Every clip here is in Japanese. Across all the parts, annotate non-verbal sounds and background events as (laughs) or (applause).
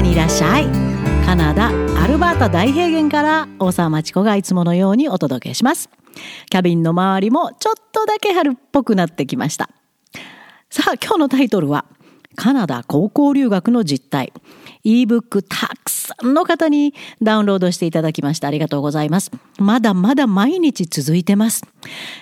にいらっしゃいカナダアルバータ大平原から大沢町子がいつものようにお届けします。キャビンの周りもちょっとだけ春っぽくなってきました。さあ今日のタイトルはカナダ高校留学の実態。Ebook たくさんの方にダウンロードしていただきました。ありがとうございます。まだまだ毎日続いてます。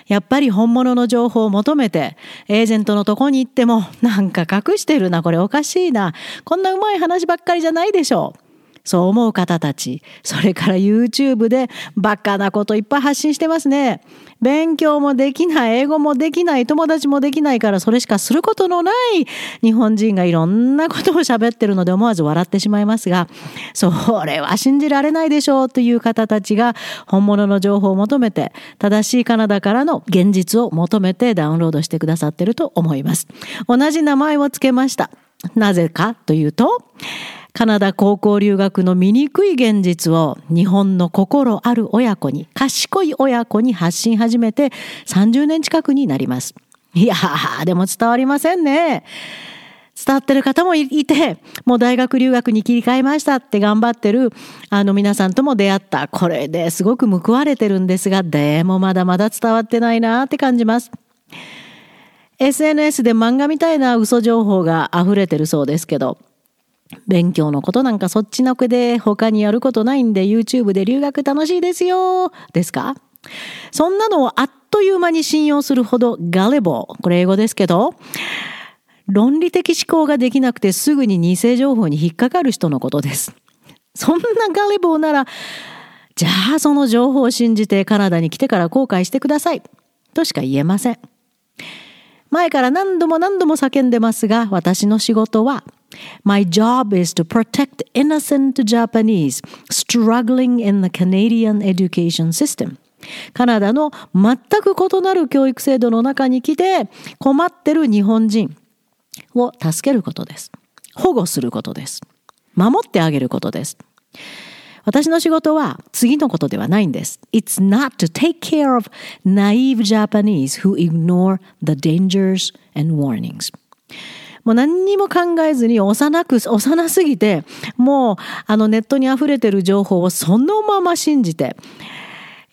やっぱり本物の情報を求めてエージェントのとこに行ってもなんか隠してるなこれおかしいな。こんなうまい話ばっかりじゃないでしょう。そう思う方たち、それから YouTube でバカなこといっぱい発信してますね。勉強もできない、英語もできない、友達もできないからそれしかすることのない日本人がいろんなことを喋ってるので思わず笑ってしまいますが、(laughs) それは信じられないでしょうという方たちが本物の情報を求めて、正しいカナダからの現実を求めてダウンロードしてくださってると思います。同じ名前を付けました。なぜかというと、カナダ高校留学の醜い現実を日本の心ある親子に、賢い親子に発信始めて30年近くになります。いやー、でも伝わりませんね。伝わってる方もいて、もう大学留学に切り替えましたって頑張ってる、あの皆さんとも出会った。これですごく報われてるんですが、でもまだまだ伝わってないなって感じます。SNS で漫画みたいな嘘情報が溢れてるそうですけど、勉強のことなんかそっちのけで他にやることないんで YouTube で留学楽しいですよですか？そんなのをあっという間に信用するほどガレボー、これ英語ですけど、論理的思考ができなくてすぐに偽情報に引っかかる人のことです。そんなガレボーなら、じゃあその情報を信じてカナダに来てから後悔してください。としか言えません。前から何度も何度も叫んでますが、私の仕事は My job is to protect innocent Japanese struggling in the Canadian education system. カナダの全く異なる教育制度の中に来て困ってる日本人を助けることです。保護することです。守ってあげることです。私の仕事は次のことではないんです。It's not to take care of naive Japanese who ignore the dangers and warnings. もう何にも考えずに幼く、幼すぎて、もうあのネットに溢れてる情報をそのまま信じて、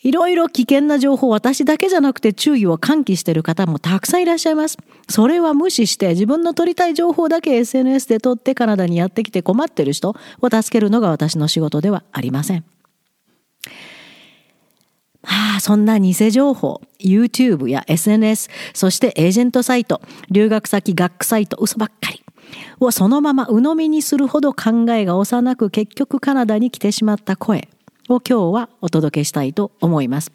いろいろ危険な情報、私だけじゃなくて注意を喚起してる方もたくさんいらっしゃいます。それは無視して自分の取りたい情報だけ SNS で取ってカナダにやってきて困ってる人を助けるのが私の仕事ではありません。ああ、そんな偽情報、YouTube や SNS、そしてエージェントサイト、留学先学区サイト、嘘ばっかり。をそのまま鵜呑みにするほど考えが幼く結局カナダに来てしまった声を今日はお届けしたいと思います。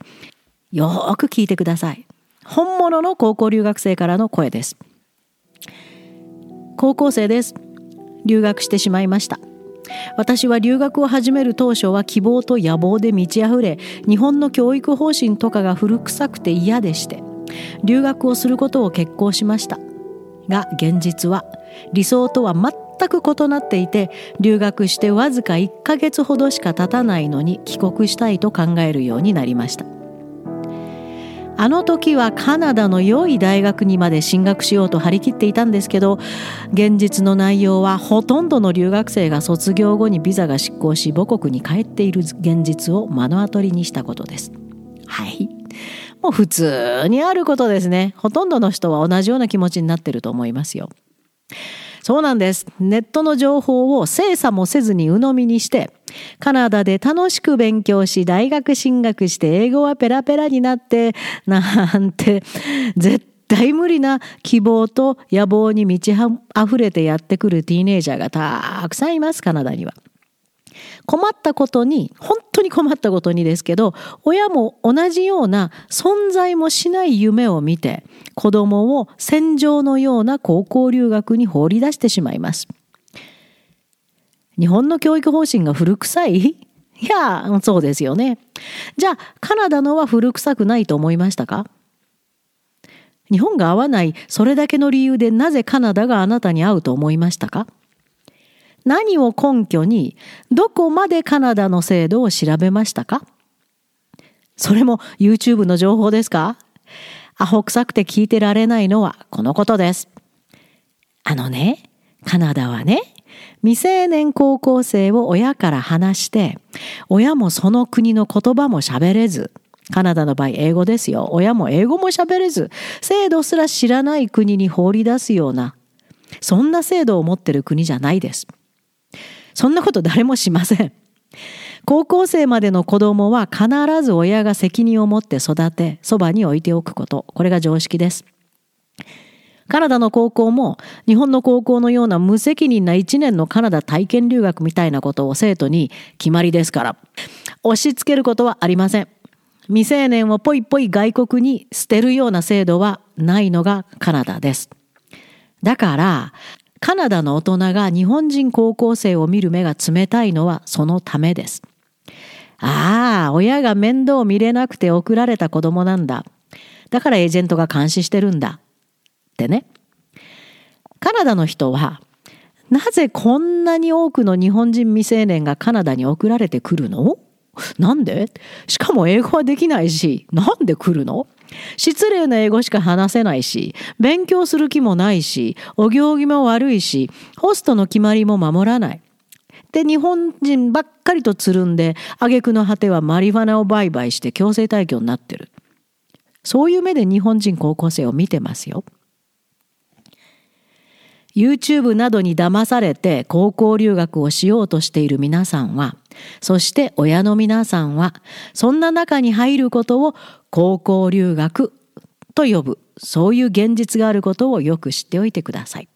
よーく聞いてください。本物の高校留学生からの声です。高校生です。留学してしまいました。私は留学を始める当初は希望と野望で満ち溢れ日本の教育方針とかが古臭くて嫌でして留学をすることを決行しました。が現実は理想とは全く異なっていて留学してわずか1ヶ月ほどしか経たないのに帰国したいと考えるようになりました。あの時はカナダの良い大学にまで進学しようと張り切っていたんですけど現実の内容はほとんどの留学生が卒業後にビザが失効し母国に帰っている現実を目の当たりにしたことです。はいもう普通にあることですね。ほとんどの人は同じような気持ちになってると思いますよ。そうなんです。ネットの情報を精査もせずに鵜呑みにして、カナダで楽しく勉強し、大学進学して英語はペラペラになって、なんて、(laughs) 絶対無理な希望と野望に満ち溢れてやってくるティーネイジャーがたくさんいます、カナダには。困ったことに、本当に困ったことにですけど、親も同じような存在もしない夢を見て、子供を戦場のような高校留学に放り出してしまいます。日本の教育方針が古臭い？(laughs) いや、そうですよね。じゃあ、カナダのは古臭くないと思いましたか？日本が合わない、それだけの理由でなぜカナダがあなたに合うと思いましたか？何を根拠にどこまでカナダの制度を調べましたか？それも YouTube の情報ですか？アホ臭くて聞いてられないのはこのことです。あのね、カナダはね、未成年高校生を親から話して親もその国の言葉も喋れずカナダの場合英語ですよ。親も英語も喋れず制度すら知らない国に放り出すようなそんな制度を持ってる国じゃないです。そんなこと誰もしません。高校生までの子供は必ず親が責任を持って育てそばに置いておくこと。これが常識です。カナダの高校も日本の高校のような無責任な1年のカナダ体験留学みたいなことを生徒に決まりですから押し付けることはありません未成年をぽいぽい外国に捨てるような制度はないのがカナダですだからカナダの大人が日本人高校生を見る目が冷たいのはそのためですああ、親が面倒見れなくて送られた子供なんだ。だからエージェントが監視してるんだ。ってね。カナダの人は、なぜこんなに多くの日本人未成年がカナダに送られてくるの？なんで？しかも英語はできないし、なんで来るの？失礼な英語しか話せないし、勉強する気もないし、お行儀も悪いし、ホストの決まりも守らない。で日本人ばっかりとつるんで挙句の果てはマリファナを売買して強制退去になってる。そういう目で日本人高校生を見てますよ。YouTube などに騙されて高校留学をしようとしている皆さんはそして親の皆さんはそんな中に入ることを高校留学と呼ぶ。そういう現実があることをよく知っておいてください。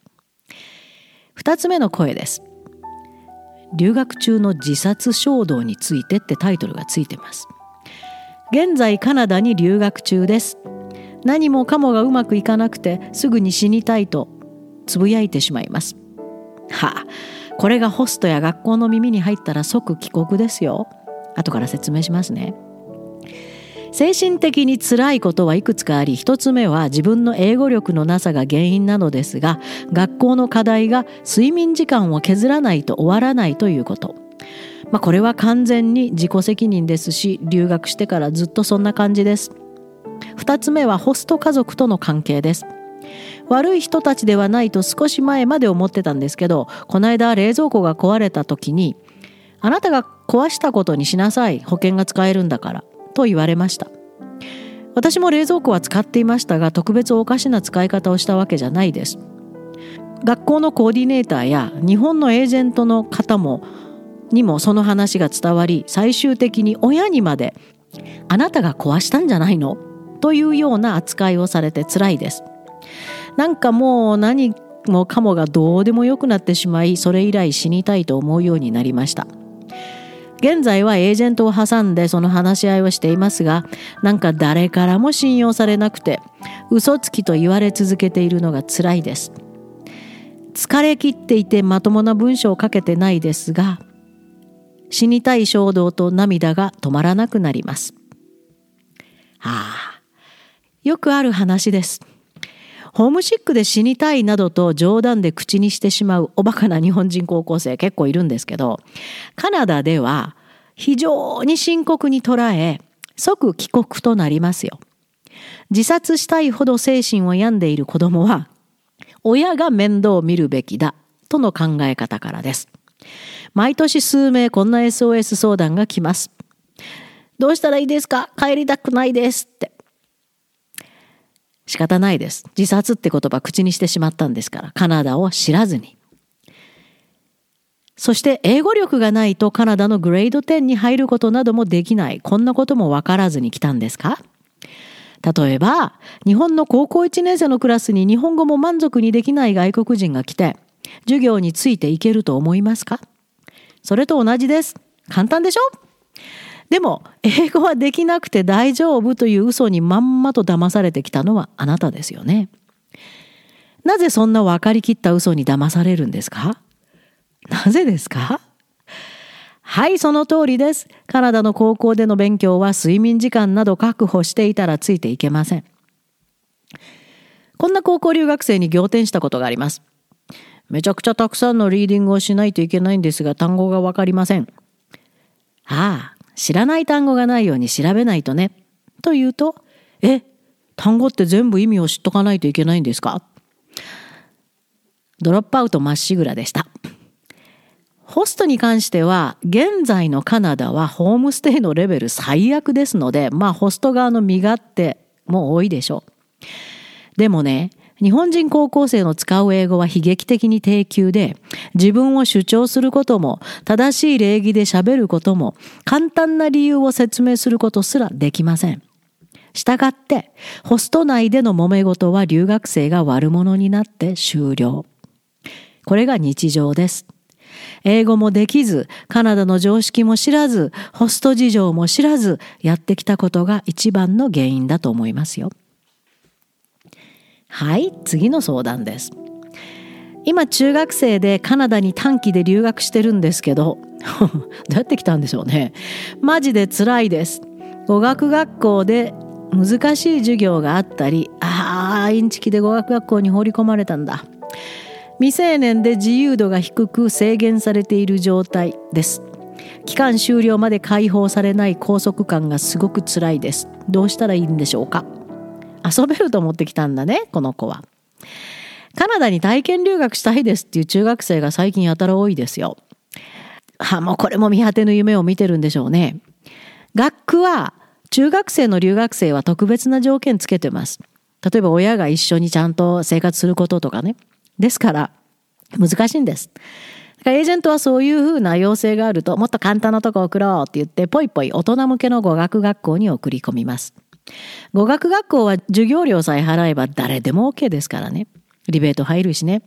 二つ目の声です。留学中の自殺衝動についてってタイトルがついてます。現在カナダに留学中です。何もかもがうまくいかなくてすぐに死にたいとつぶやいてしまいますはあこれがホストや学校の耳に入ったら即帰国ですよ後から説明しますね精神的に辛いことはいくつかあり一つ目は自分の英語力のなさが原因なのですが学校の課題が睡眠時間を削らないと終わらないということ。まあ、これは完全に自己責任ですし留学してからずっとそんな感じです。二つ目はホスト家族との関係です。悪い人たちではないと少し前まで思ってたんですけどこの間冷蔵庫が壊れた時に「あなたが壊したことにしなさい保険が使えるんだから」と言われました。私も冷蔵庫は使っていましたが特別おかしな使い方をしたわけじゃないです。学校のコーディネーターや日本のエージェントの方もにもその話が伝わり最終的に親にまで「あなたが壊したんじゃないの?」というような扱いをされて辛いです。なんかもう何もかもがどうでもよくなってしまいそれ以来死にたいと思うようになりました。現在はエージェントを挟んでその話し合いをしていますがなんか誰からも信用されなくて嘘つきと言われ続けているのが辛いです。疲れ切っていてまともな文章を書けてないですが死にたい衝動と涙が止まらなくなります。ああよくある話です。ホームシックで死にたいなどと冗談で口にしてしまうおバカな日本人高校生結構いるんですけど、カナダでは非常に深刻に捉え、即帰国となりますよ。自殺したいほど精神を病んでいる子供は、親が面倒を見るべきだとの考え方からです。毎年数名こんな SOS 相談が来ます。どうしたらいいですか？帰りたくないですって。仕方ないです。自殺って言葉口にしてしまったんですから、カナダを知らずに。そして英語力がないとカナダのグレード10に入ることなどもできない。こんなことも分からずに来たんですか？例えば、日本の高校1年生のクラスに日本語も満足にできない外国人が来て、授業についていけると思いますか？それと同じです。簡単でしょ？でも英語はできなくて大丈夫という嘘にまんまと騙されてきたのはあなたですよね。なぜそんな分かりきった嘘に騙されるんですか？なぜですか？はい、その通りです。カナダの高校での勉強は睡眠時間など確保していたらついていけません。こんな高校留学生に仰天したことがあります。めちゃくちゃたくさんのリーディングをしないといけないんですが単語がわかりません。ああ、知らない単語がないように調べないとね。と言うと、え、単語って全部意味を知っとかないといけないんですか？ドロップアウトまっしぐらでした。ホストに関しては現在のカナダはホームステイのレベル最悪ですのでまあホスト側の身勝手も多いでしょう。でもね日本人高校生の使う英語は悲劇的に低級で、自分を主張することも、正しい礼儀で喋ることも、簡単な理由を説明することすらできません。したがって、ホスト内での揉め事は留学生が悪者になって終了。これが日常です。英語もできず、カナダの常識も知らず、ホスト事情も知らず、やってきたことが一番の原因だと思いますよ。はい次の相談です。今中学生でカナダに短期で留学してるんですけど (laughs) どうやって来たんでしょうね。マジで辛いです。語学学校で難しい授業があったりああインチキで語学学校に放り込まれたんだ。未成年で自由度が低く制限されている状態です。期間終了まで解放されない拘束感がすごく辛いです。どうしたらいいんでしょうか？遊べると思ってきたんだねこの子は。カナダに体験留学したいですっていう中学生が最近やたら多いですよ。はもうこれも見果てぬ夢を見てるんでしょうね。学区は中学生の留学生は特別な条件つけてます。例えば親が一緒にちゃんと生活することとかね。ですから難しいんです。だからエージェントはそういうふうな要請があるともっと簡単なとこ送ろうって言ってぽいぽい大人向けの語学学校に送り込みます。語学学校は授業料さえ払えば誰でも OK ですからね。リベート入るしね。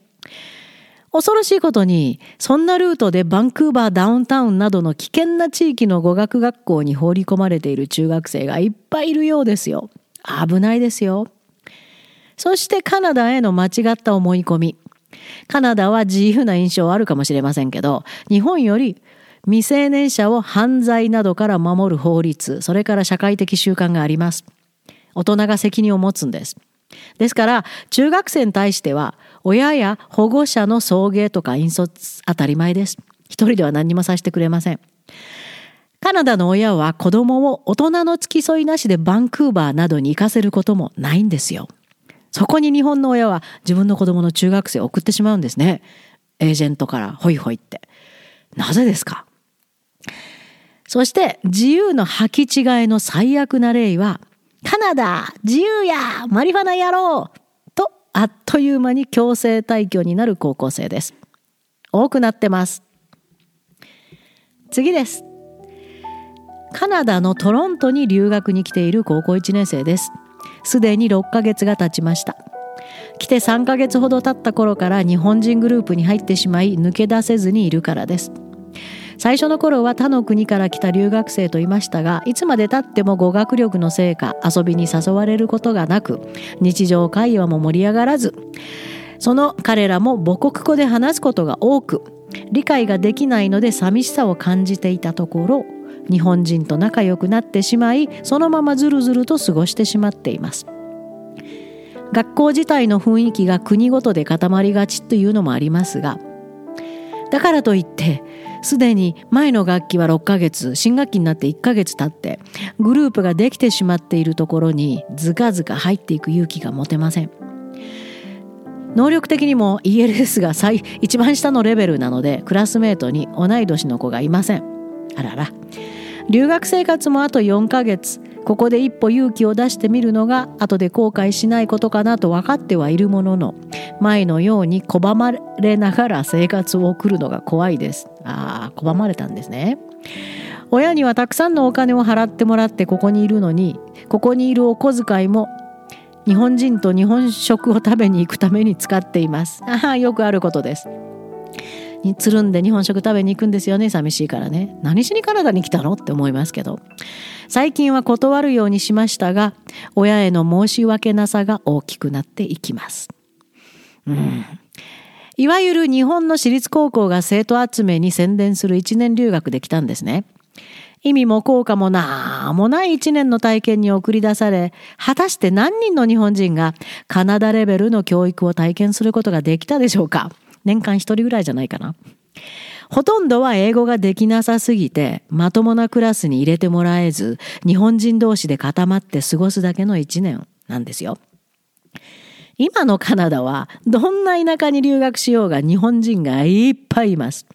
恐ろしいことに、そんなルートでバンクーバーダウンタウンなどの危険な地域の語学学校に放り込まれている中学生がいっぱいいるようですよ。危ないですよ。そしてカナダへの間違った思い込み。カナダは自由な印象あるかもしれませんけど、日本より未成年者を犯罪などから守る法律、それから社会的習慣があります。大人が責任を持つんです。ですから、中学生に対しては、親や保護者の送迎とか引率当たり前です。一人では何にもさせてくれません。カナダの親は子供を大人の付き添いなしでバンクーバーなどに行かせることもないんですよ。そこに日本の親は自分の子供の中学生を送ってしまうんですね。エージェントからホイホイって。なぜですか？そして自由の履き違いの最悪な例は、カナダ自由やマリファナやろうとあっという間に強制退去になる高校生です。多くなってます。次です。カナダのトロントに留学に来ている高校1年生です。すでに6ヶ月が経ちました。来て3ヶ月ほど経った頃から日本人グループに入ってしまい抜け出せずにいるからです。最初の頃は他の国から来た留学生といましたがいつまでたっても語学力のせいか遊びに誘われることがなく日常会話も盛り上がらずその彼らも母国語で話すことが多く理解ができないので寂しさを感じていたところ日本人と仲良くなってしまいそのままずるずると過ごしてしまっています。学校自体の雰囲気が国ごとで固まりがちというのもありますがだからといってすでに前の学期は6ヶ月新学期になって1ヶ月経ってグループができてしまっているところにずかずか入っていく勇気が持てません。能力的にも ELS が最一番下のレベルなのでクラスメートに同い年の子がいません。あらら。留学生活もあと4ヶ月。ここで一歩勇気を出してみるのが後で後悔しないことかなと分かってはいるものの前のように拒まれながら生活を送るのが怖いです。ああ拒まれたんですね。親にはたくさんのお金を払ってもらってここにいるのにここにいるお小遣いも日本人と日本食を食べに行くために使っています。ああよくあることです。につるんで日本食食べに行くんですよね。寂しいからね。何しにカナダに来たの？って思いますけど。最近は断るようにしましたが親への申し訳なさが大きくなっていきます。うん。いわゆる日本の私立高校が生徒集めに宣伝する1年留学で来たんですね。意味も効果もなんもない1年の体験に送り出され、果たして何人の日本人がカナダレベルの教育を体験することができたでしょうか？年間一人ぐらいじゃないかな。ほとんどは英語ができなさすぎて、まともなクラスに入れてもらえず、日本人同士で固まって過ごすだけの一年なんですよ。今のカナダは、どんな田舎に留学しようが日本人がいっぱいいます。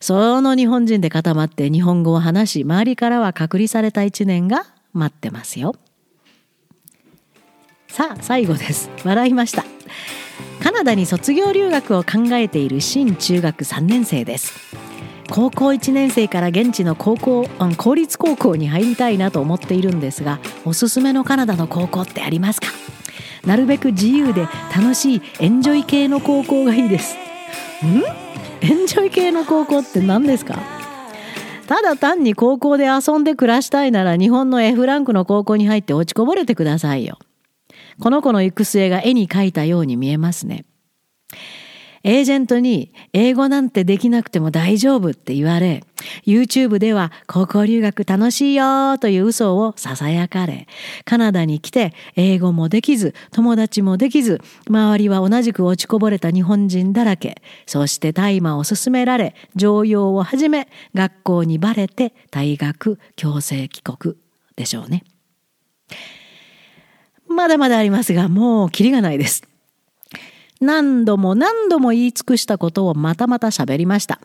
その日本人で固まって日本語を話し周りからは隔離された一年が待ってますよさあ最後です笑いましたカナダに卒業留学を考えている新中学3年生です。高校1年生から現地の高校公立高校に入りたいなと思っているんですがおすすめのカナダの高校ってありますか？なるべく自由で楽しいエンジョイ系の高校がいいです。ん？エンジョイ系の高校って何ですか？ただ単に高校で遊んで暮らしたいなら日本の F ランクの高校に入って落ちこぼれてくださいよ。この子の行く末が絵に描いたように見えますね。エージェントに英語なんてできなくても大丈夫って言われ、YouTube では高校留学楽しいよという嘘を囁かれ、カナダに来て英語もできず、友達もできず、周りは同じく落ちこぼれた日本人だらけ、そして大麻を勧められ、常用を始め、学校にバレて退学、強制帰国でしょうね。まだまだありますが、もうキリがないです。何度も何度も言い尽くしたことをまたまた喋りました。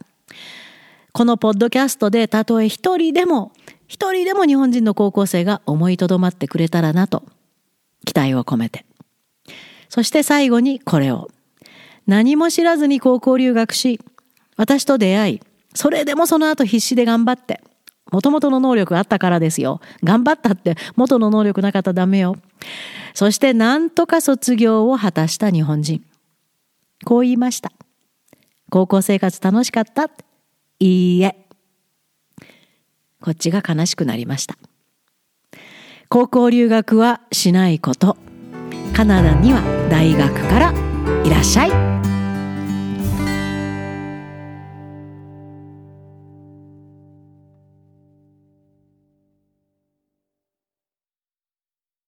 このポッドキャストでたとえ一人でも一人でも日本人の高校生が思いとどまってくれたらなと期待を込めて。そして最後にこれを。何も知らずに高校留学し、私と出会い、それでもその後必死で頑張って、もともとの能力あったからですよ。頑張ったって元の能力なかったらダメよ。そしてなんとか卒業を果たした日本人。こう言いました。高校生活楽しかったいいえ。こっちが悲しくなりました。高校留学はしないこと。カナダには大学からいらっしゃい。